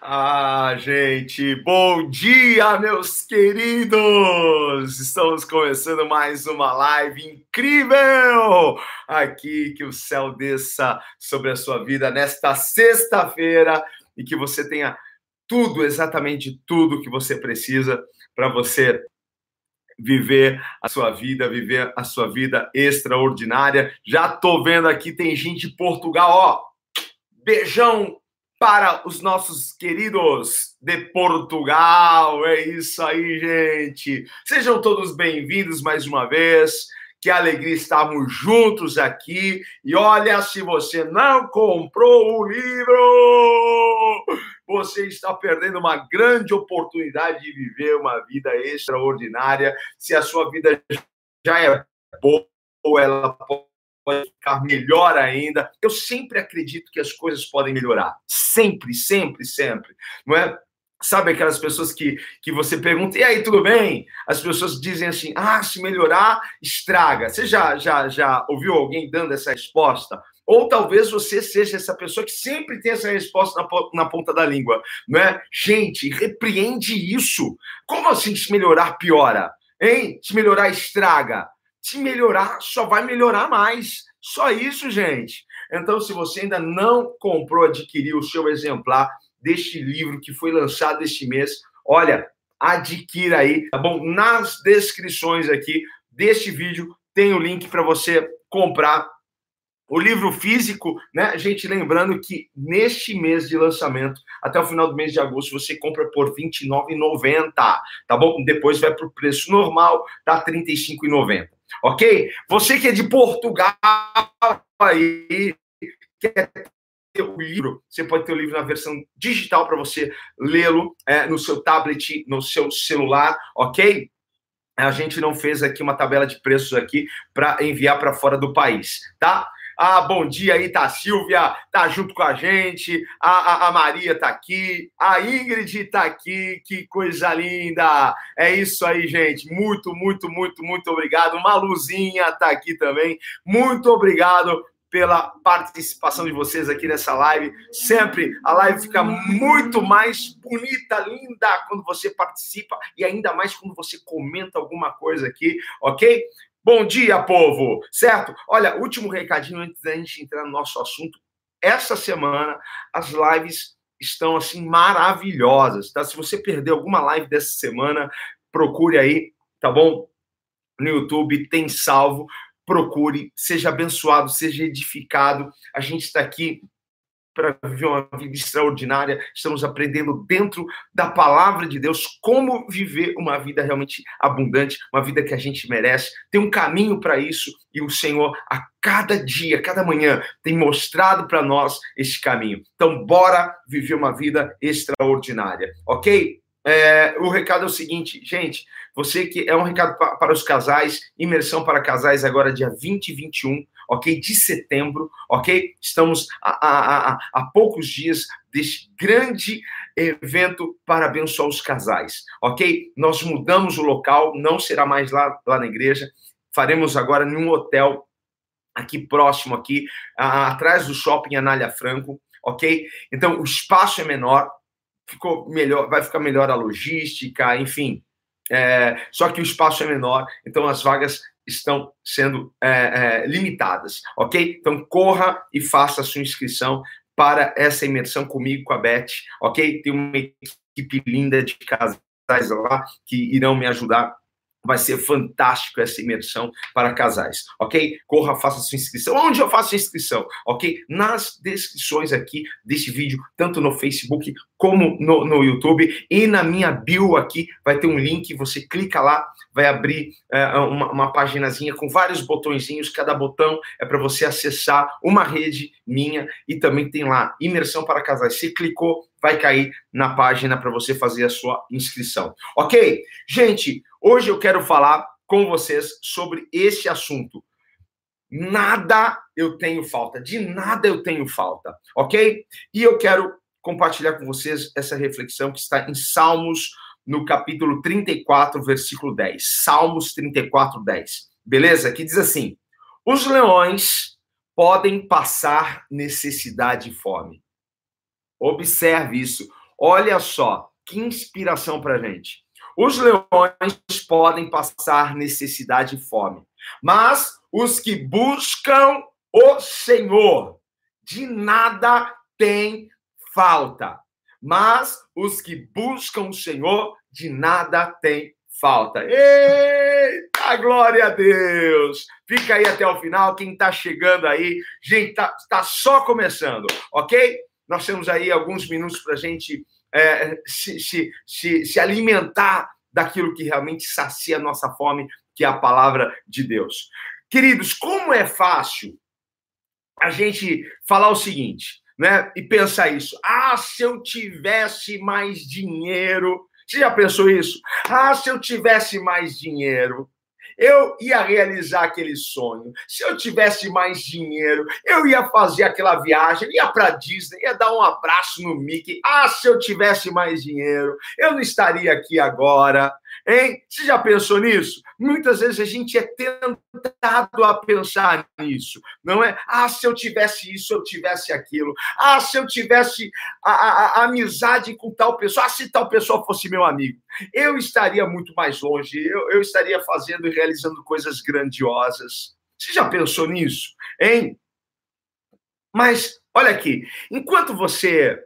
Ah, gente, bom dia, meus queridos! Estamos começando mais uma live incrível aqui. Que o céu desça sobre a sua vida nesta sexta-feira e que você tenha tudo, exatamente tudo que você precisa para você viver a sua vida, viver a sua vida extraordinária. Já tô vendo aqui, tem gente de Portugal, ó. Beijão para os nossos queridos de Portugal. É isso aí, gente. Sejam todos bem-vindos mais uma vez. Que alegria estarmos juntos aqui. E olha, se você não comprou o livro, você está perdendo uma grande oportunidade de viver uma vida extraordinária. Se a sua vida já é boa, ela pode pode ficar melhor ainda. Eu sempre acredito que as coisas podem melhorar. Sempre, sempre, sempre. Não é? Sabe aquelas pessoas que, que você pergunta, e aí, tudo bem? As pessoas dizem assim, ah, se melhorar, estraga. Você já, já, já ouviu alguém dando essa resposta? Ou talvez você seja essa pessoa que sempre tem essa resposta na, na ponta da língua, não é? Gente, repreende isso. Como assim se melhorar piora? Hein? Se melhorar estraga? Se melhorar, só vai melhorar mais. Só isso, gente. Então, se você ainda não comprou, adquiriu o seu exemplar deste livro que foi lançado este mês, olha, adquira aí, tá bom? Nas descrições aqui deste vídeo tem o link para você comprar o livro físico, né? Gente, lembrando que neste mês de lançamento, até o final do mês de agosto, você compra por R$ 29,90, tá bom? Depois vai para o preço normal, tá R$ 35,90 ok? Você que é de Portugal aí, quer ter o livro, você pode ter o livro na versão digital para você lê-lo é, no seu tablet, no seu celular, ok? A gente não fez aqui uma tabela de preços aqui para enviar para fora do país, tá? Ah, bom dia aí, tá a Silvia, tá junto com a gente. A, a, a, Maria tá aqui. A Ingrid tá aqui. Que coisa linda. É isso aí, gente. Muito, muito, muito, muito obrigado. Maluzinha tá aqui também. Muito obrigado pela participação de vocês aqui nessa live. Sempre a live fica muito mais bonita, linda quando você participa e ainda mais quando você comenta alguma coisa aqui, ok? Bom dia, povo! Certo? Olha, último recadinho antes da gente entrar no nosso assunto. Essa semana as lives estão assim maravilhosas, tá? Se você perdeu alguma live dessa semana, procure aí, tá bom? No YouTube tem salvo. Procure, seja abençoado, seja edificado. A gente está aqui para viver uma vida extraordinária. Estamos aprendendo dentro da palavra de Deus como viver uma vida realmente abundante, uma vida que a gente merece. Tem um caminho para isso e o Senhor a cada dia, cada manhã tem mostrado para nós esse caminho. Então, bora viver uma vida extraordinária, ok? É, o recado é o seguinte, gente. Você que é um recado para os casais, imersão para casais agora dia 20 e 21 ok? De setembro, ok? Estamos a, a, a, a poucos dias deste grande evento para abençoar os casais, ok? Nós mudamos o local, não será mais lá, lá na igreja, faremos agora num hotel aqui próximo, aqui, atrás do shopping Anália Franco, ok? Então, o espaço é menor, ficou melhor, vai ficar melhor a logística, enfim. É, só que o espaço é menor, então as vagas estão sendo é, é, limitadas, ok? Então corra e faça a sua inscrição para essa imersão comigo, com a Beth, ok? Tem uma equipe linda de casais lá que irão me ajudar Vai ser fantástico essa imersão para casais, ok? Corra, faça sua inscrição. Onde eu faço a inscrição, ok? Nas descrições aqui deste vídeo, tanto no Facebook como no, no YouTube e na minha bio aqui vai ter um link. Você clica lá, vai abrir é, uma, uma paginazinha com vários botõezinhos. Cada botão é para você acessar uma rede minha e também tem lá imersão para casais. Se clicou, vai cair na página para você fazer a sua inscrição, ok? Gente, Hoje eu quero falar com vocês sobre esse assunto. Nada eu tenho falta, de nada eu tenho falta, ok? E eu quero compartilhar com vocês essa reflexão que está em Salmos, no capítulo 34, versículo 10. Salmos 34, 10. Beleza? Que diz assim: Os leões podem passar necessidade e fome. Observe isso. Olha só, que inspiração para gente. Os leões podem passar necessidade e fome, mas os que buscam o Senhor de nada têm falta. Mas os que buscam o Senhor de nada têm falta. Eita, glória a Deus! Fica aí até o final, quem está chegando aí, gente, tá, tá só começando, ok? Nós temos aí alguns minutos para a gente é, se, se, se, se alimentar daquilo que realmente sacia a nossa fome, que é a palavra de Deus. Queridos, como é fácil a gente falar o seguinte, né? E pensar isso. Ah, se eu tivesse mais dinheiro. Você já pensou isso? Ah, se eu tivesse mais dinheiro, eu ia realizar aquele sonho. Se eu tivesse mais dinheiro, eu ia fazer aquela viagem, ia para Disney, ia dar um abraço no Mickey. Ah, se eu tivesse mais dinheiro, eu não estaria aqui agora. Hein? Você já pensou nisso? Muitas vezes a gente é tentado a pensar nisso, não é? Ah, se eu tivesse isso, eu tivesse aquilo. Ah, se eu tivesse a, a, a amizade com tal pessoa. Ah, se tal pessoa fosse meu amigo. Eu estaria muito mais longe, eu, eu estaria fazendo e realizando coisas grandiosas. Você já pensou nisso? Hein? Mas, olha aqui, enquanto você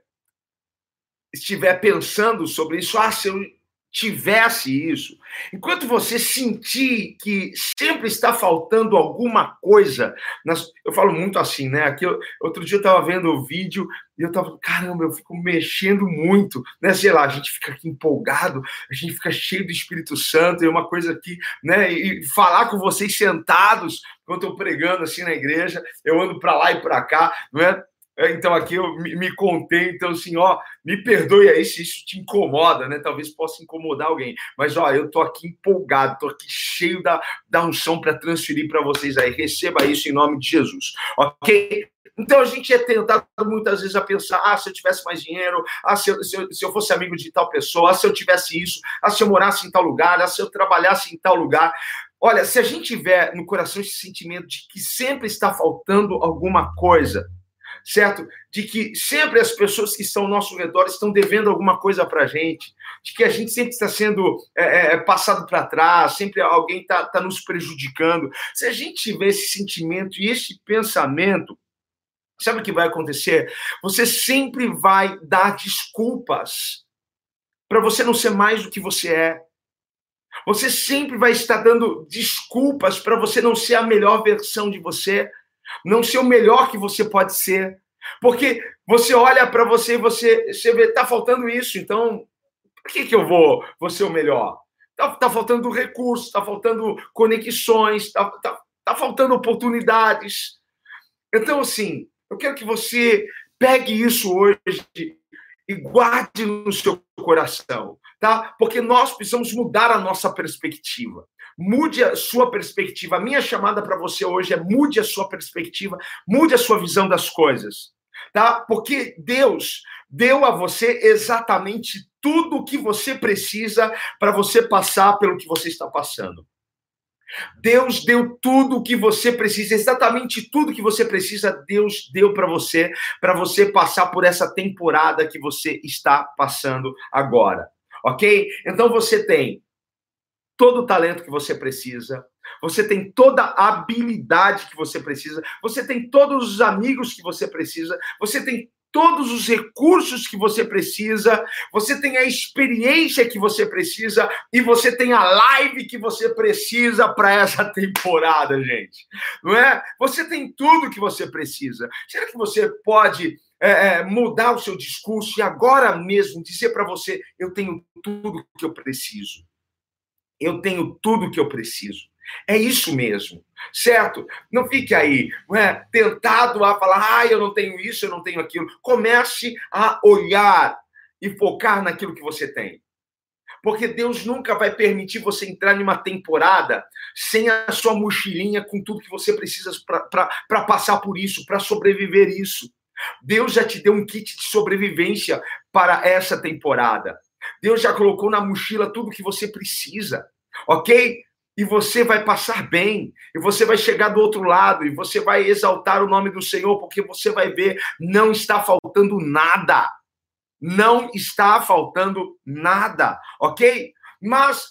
estiver pensando sobre isso, ah, se eu tivesse isso, enquanto você sentir que sempre está faltando alguma coisa, nas... eu falo muito assim, né? Aqui, eu, outro dia eu estava vendo o vídeo e eu estava, caramba, eu fico mexendo muito, né? Sei lá, a gente fica aqui empolgado, a gente fica cheio do Espírito Santo, é uma coisa aqui, né? E falar com vocês sentados, quando eu pregando assim na igreja, eu ando para lá e para cá, não é? É, então aqui eu me, contei, então assim, ó, me perdoe aí se isso te incomoda, né? Talvez possa incomodar alguém, mas ó, eu tô aqui empolgado, tô aqui cheio da, da unção para transferir para vocês aí. Receba isso em nome de Jesus, ok? Então a gente é tentado muitas vezes a pensar: ah, se eu tivesse mais dinheiro, ah, se eu, se eu, se eu fosse amigo de tal pessoa, ah, se eu tivesse isso, ah, se eu morasse em tal lugar, ah, se eu trabalhasse em tal lugar. Olha, se a gente tiver no coração esse sentimento de que sempre está faltando alguma coisa, certo? De que sempre as pessoas que estão ao nosso redor estão devendo alguma coisa para a gente, de que a gente sempre está sendo é, é, é passado para trás, sempre alguém está tá nos prejudicando. Se a gente tiver esse sentimento e esse pensamento, sabe o que vai acontecer? Você sempre vai dar desculpas para você não ser mais do que você é. Você sempre vai estar dando desculpas para você não ser a melhor versão de você não ser o melhor que você pode ser. Porque você olha para você e você, você vê, tá faltando isso, então por que, que eu vou, vou ser o melhor? Tá, tá faltando recursos, tá faltando conexões, tá, tá, tá faltando oportunidades. Então, assim, eu quero que você pegue isso hoje e guarde no seu coração, tá? Porque nós precisamos mudar a nossa perspectiva. Mude a sua perspectiva. A minha chamada para você hoje é mude a sua perspectiva, mude a sua visão das coisas, tá? Porque Deus deu a você exatamente tudo o que você precisa para você passar pelo que você está passando. Deus deu tudo o que você precisa, exatamente tudo que você precisa, Deus deu para você, para você passar por essa temporada que você está passando agora. Ok? Então você tem todo o talento que você precisa, você tem toda a habilidade que você precisa, você tem todos os amigos que você precisa, você tem todos os recursos que você precisa, você tem a experiência que você precisa e você tem a live que você precisa para essa temporada, gente. Não é? Você tem tudo que você precisa. Será que você pode é, é mudar o seu discurso e agora mesmo dizer para você: eu tenho tudo que eu preciso? Eu tenho tudo que eu preciso. É isso mesmo, certo? Não fique aí é, tentado a falar, ah, eu não tenho isso, eu não tenho aquilo. Comece a olhar e focar naquilo que você tem. Porque Deus nunca vai permitir você entrar numa temporada sem a sua mochilinha com tudo que você precisa para passar por isso, para sobreviver isso. Deus já te deu um kit de sobrevivência para essa temporada. Deus já colocou na mochila tudo que você precisa, ok? E você vai passar bem, e você vai chegar do outro lado, e você vai exaltar o nome do Senhor, porque você vai ver, não está faltando nada. não está faltando nada, ok? Mas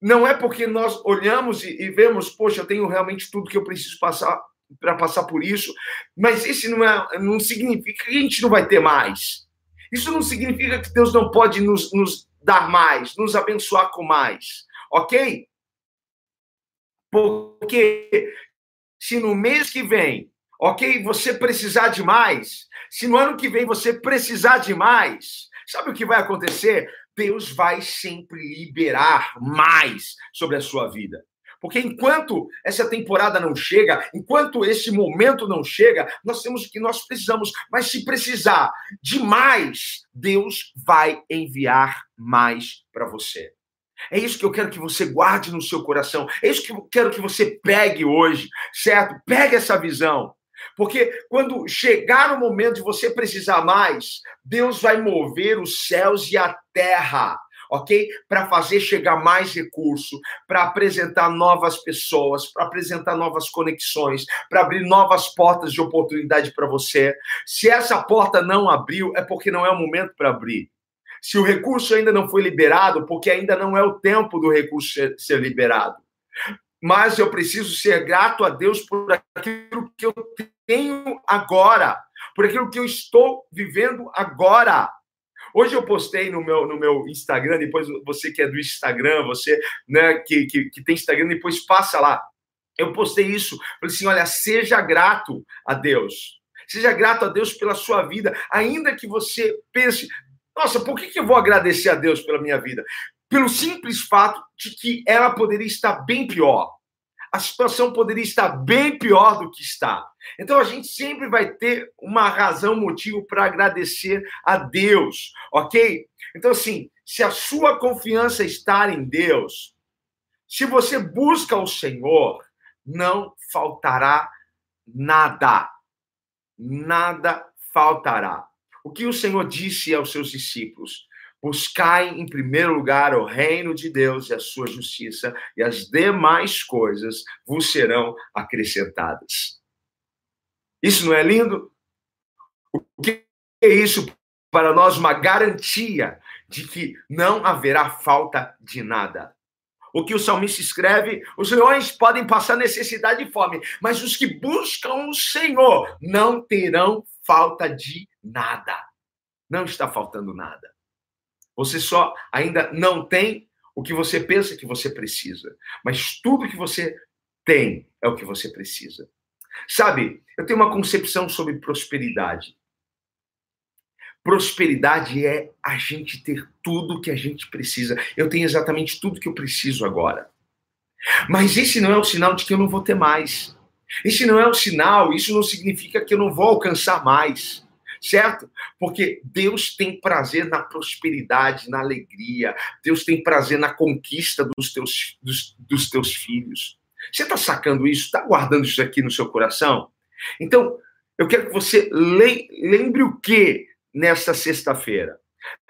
não é porque nós olhamos e, e vemos, poxa, eu tenho realmente tudo que eu preciso passar para passar por isso, mas isso não, é, não significa que a gente não vai ter mais. Isso não significa que Deus não pode nos, nos dar mais, nos abençoar com mais, ok? Porque se no mês que vem, ok, você precisar de mais, se no ano que vem você precisar de mais, sabe o que vai acontecer? Deus vai sempre liberar mais sobre a sua vida. Porque enquanto essa temporada não chega, enquanto esse momento não chega, nós temos o que nós precisamos. Mas se precisar de mais, Deus vai enviar mais para você. É isso que eu quero que você guarde no seu coração. É isso que eu quero que você pegue hoje, certo? Pegue essa visão. Porque quando chegar o momento de você precisar mais, Deus vai mover os céus e a terra ok? Para fazer chegar mais recurso, para apresentar novas pessoas, para apresentar novas conexões, para abrir novas portas de oportunidade para você. Se essa porta não abriu, é porque não é o momento para abrir. Se o recurso ainda não foi liberado, porque ainda não é o tempo do recurso ser liberado. Mas eu preciso ser grato a Deus por aquilo que eu tenho agora, por aquilo que eu estou vivendo agora. Hoje eu postei no meu, no meu Instagram, depois você que é do Instagram, você né, que, que, que tem Instagram, depois passa lá. Eu postei isso, falei assim: olha, seja grato a Deus. Seja grato a Deus pela sua vida, ainda que você pense, nossa, por que, que eu vou agradecer a Deus pela minha vida? Pelo simples fato de que ela poderia estar bem pior a situação poderia estar bem pior do que está. Então a gente sempre vai ter uma razão, motivo para agradecer a Deus, ok? Então, assim, se a sua confiança está em Deus, se você busca o Senhor, não faltará nada. Nada faltará. O que o Senhor disse aos seus discípulos? Buscai em primeiro lugar o reino de Deus e a sua justiça, e as demais coisas vos serão acrescentadas. Isso não é lindo? O que é isso para nós? Uma garantia de que não haverá falta de nada. O que o salmista escreve: os leões podem passar necessidade e fome, mas os que buscam o Senhor não terão falta de nada. Não está faltando nada. Você só ainda não tem o que você pensa que você precisa, mas tudo que você tem é o que você precisa. Sabe, eu tenho uma concepção sobre prosperidade. Prosperidade é a gente ter tudo que a gente precisa. Eu tenho exatamente tudo que eu preciso agora. Mas esse não é o sinal de que eu não vou ter mais. Esse não é o sinal, isso não significa que eu não vou alcançar mais certo? Porque Deus tem prazer na prosperidade, na alegria, Deus tem prazer na conquista dos teus, dos, dos teus filhos. Você está sacando isso? Está guardando isso aqui no seu coração? Então, eu quero que você lembre o que nesta sexta-feira?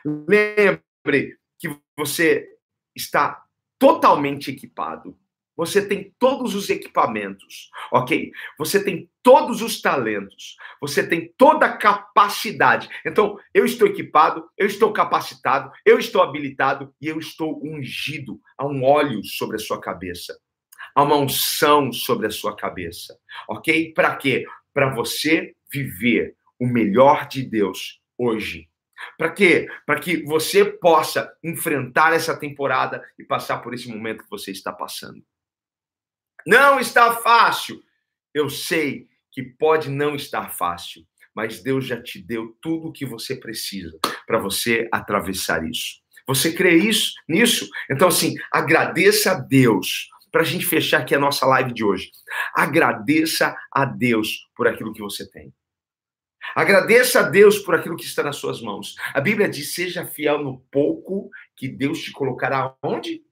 Lembre que você está totalmente equipado você tem todos os equipamentos, ok? Você tem todos os talentos, você tem toda a capacidade. Então, eu estou equipado, eu estou capacitado, eu estou habilitado e eu estou ungido. Há um óleo sobre a sua cabeça, há uma unção sobre a sua cabeça, ok? Para quê? Para você viver o melhor de Deus hoje. Para quê? Para que você possa enfrentar essa temporada e passar por esse momento que você está passando. Não está fácil. Eu sei que pode não estar fácil, mas Deus já te deu tudo o que você precisa para você atravessar isso. Você crê isso, nisso? Então, assim, agradeça a Deus. Para a gente fechar aqui a nossa live de hoje. Agradeça a Deus por aquilo que você tem. Agradeça a Deus por aquilo que está nas suas mãos. A Bíblia diz: seja fiel no pouco que Deus te colocará onde?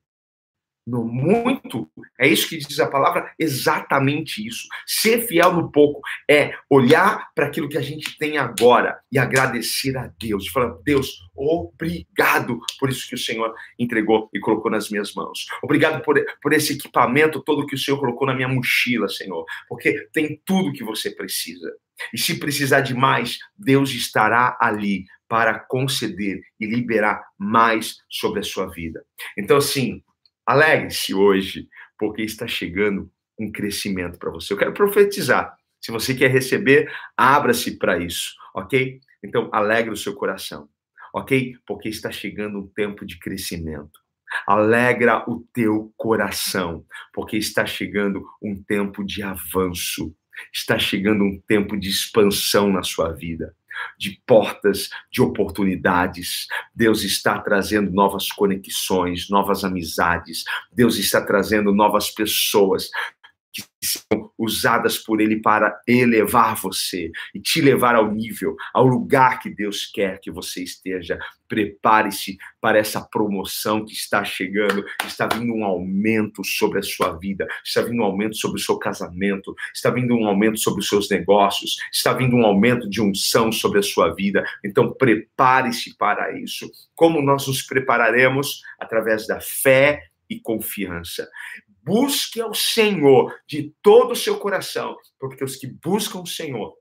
No muito, é isso que diz a palavra, exatamente isso. Ser fiel no pouco é olhar para aquilo que a gente tem agora e agradecer a Deus. Falar, Deus, obrigado por isso que o Senhor entregou e colocou nas minhas mãos. Obrigado por, por esse equipamento todo que o Senhor colocou na minha mochila, Senhor, porque tem tudo que você precisa. E se precisar de mais, Deus estará ali para conceder e liberar mais sobre a sua vida. Então, assim, alegre-se hoje, porque está chegando um crescimento para você. Eu quero profetizar. Se você quer receber, abra-se para isso, ok? Então, alegre o seu coração, ok? Porque está chegando um tempo de crescimento. Alegra o teu coração, porque está chegando um tempo de avanço, está chegando um tempo de expansão na sua vida, de portas, de oportunidades. Deus está trazendo novas conexões, novas amizades. Deus está trazendo novas pessoas que são usadas por Ele para elevar você e te levar ao nível, ao lugar que Deus quer que você esteja. Prepare-se para essa promoção que está chegando. Está vindo um aumento sobre a sua vida, está vindo um aumento sobre o seu casamento, está vindo um aumento sobre os seus negócios, está vindo um aumento de unção sobre a sua vida. Então, prepare-se para isso. Como nós nos prepararemos? Através da fé e confiança. Busque ao Senhor de todo o seu coração, porque os que buscam o Senhor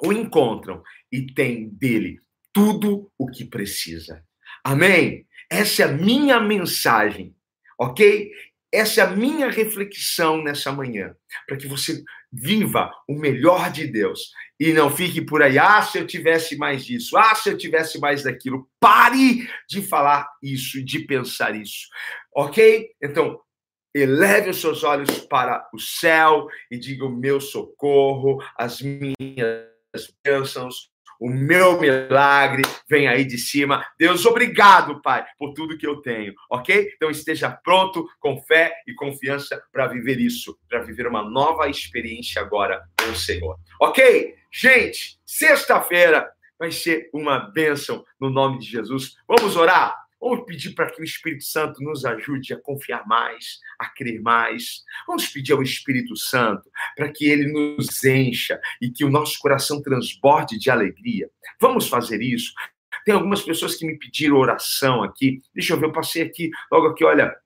o encontram e têm dele tudo o que precisa. Amém? Essa é a minha mensagem, ok? Essa é a minha reflexão nessa manhã, para que você viva o melhor de Deus e não fique por aí, ah, se eu tivesse mais disso, ah, se eu tivesse mais daquilo. Pare de falar isso, de pensar isso, ok? Então, eleve os seus olhos para o céu e diga: o meu socorro, as minhas bênçãos, o meu milagre vem aí de cima. Deus, obrigado, Pai, por tudo que eu tenho, ok? Então esteja pronto, com fé e confiança para viver isso, para viver uma nova experiência agora com o Senhor, ok? Gente, sexta-feira vai ser uma bênção no nome de Jesus. Vamos orar? Vamos pedir para que o Espírito Santo nos ajude a confiar mais, a crer mais. Vamos pedir ao Espírito Santo para que ele nos encha e que o nosso coração transborde de alegria. Vamos fazer isso. Tem algumas pessoas que me pediram oração aqui. Deixa eu ver, eu passei aqui, logo aqui, olha,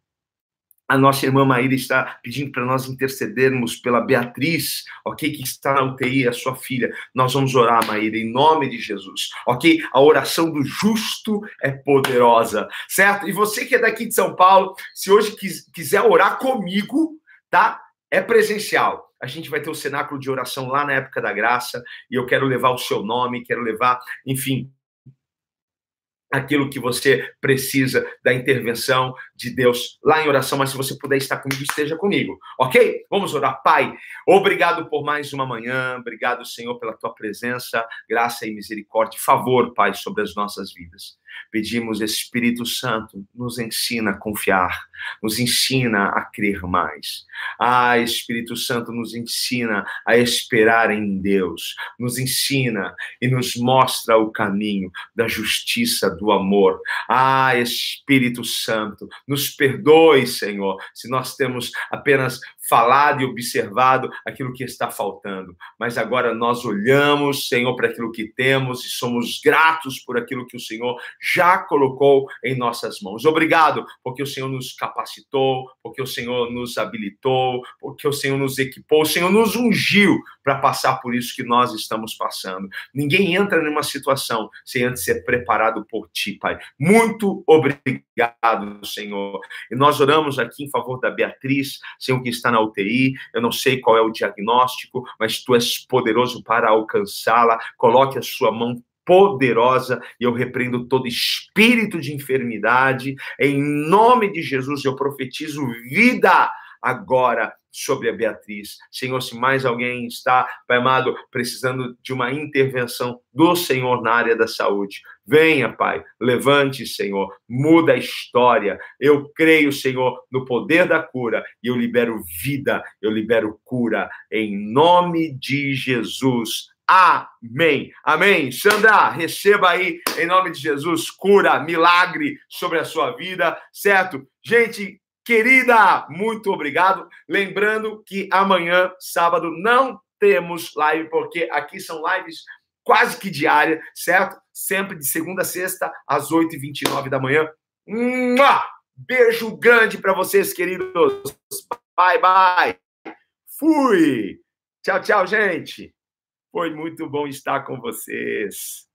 a nossa irmã Maíra está pedindo para nós intercedermos pela Beatriz, ok? Que está na UTI, a sua filha. Nós vamos orar, Maíra, em nome de Jesus, ok? A oração do justo é poderosa, certo? E você que é daqui de São Paulo, se hoje quiser orar comigo, tá? É presencial. A gente vai ter o cenáculo de oração lá na época da graça, e eu quero levar o seu nome, quero levar, enfim, aquilo que você precisa da intervenção de Deus lá em oração, mas se você puder estar comigo, esteja comigo, ok? Vamos orar. Pai, obrigado por mais uma manhã, obrigado, Senhor, pela tua presença, graça e misericórdia, favor, Pai, sobre as nossas vidas. Pedimos, Espírito Santo, nos ensina a confiar, nos ensina a crer mais. Ah, Espírito Santo, nos ensina a esperar em Deus, nos ensina e nos mostra o caminho da justiça, do amor. Ah, Espírito Santo, nos perdoe, Senhor, se nós temos apenas falado e observado aquilo que está faltando. Mas agora nós olhamos, Senhor, para aquilo que temos e somos gratos por aquilo que o Senhor já colocou em nossas mãos. Obrigado, porque o Senhor nos capacitou, porque o Senhor nos habilitou, porque o Senhor nos equipou, o Senhor nos ungiu para passar por isso que nós estamos passando. Ninguém entra numa situação sem antes ser preparado por ti, Pai. Muito obrigado, Senhor. E nós oramos aqui em favor da Beatriz, Senhor, que está na UTI, eu não sei qual é o diagnóstico, mas tu és poderoso para alcançá-la. Coloque a sua mão poderosa e eu repreendo todo espírito de enfermidade. Em nome de Jesus, eu profetizo vida agora sobre a Beatriz. Senhor, se mais alguém está, Pai amado, precisando de uma intervenção do Senhor na área da saúde, venha, Pai, levante, Senhor, muda a história. Eu creio, Senhor, no poder da cura e eu libero vida, eu libero cura em nome de Jesus. Amém. Amém. Sandra, receba aí, em nome de Jesus, cura, milagre sobre a sua vida, certo? Gente, Querida, muito obrigado. Lembrando que amanhã, sábado, não temos live, porque aqui são lives quase que diária, certo? Sempre de segunda a sexta, às 8h29 da manhã. Beijo grande para vocês, queridos. Bye, bye. Fui. Tchau, tchau, gente. Foi muito bom estar com vocês.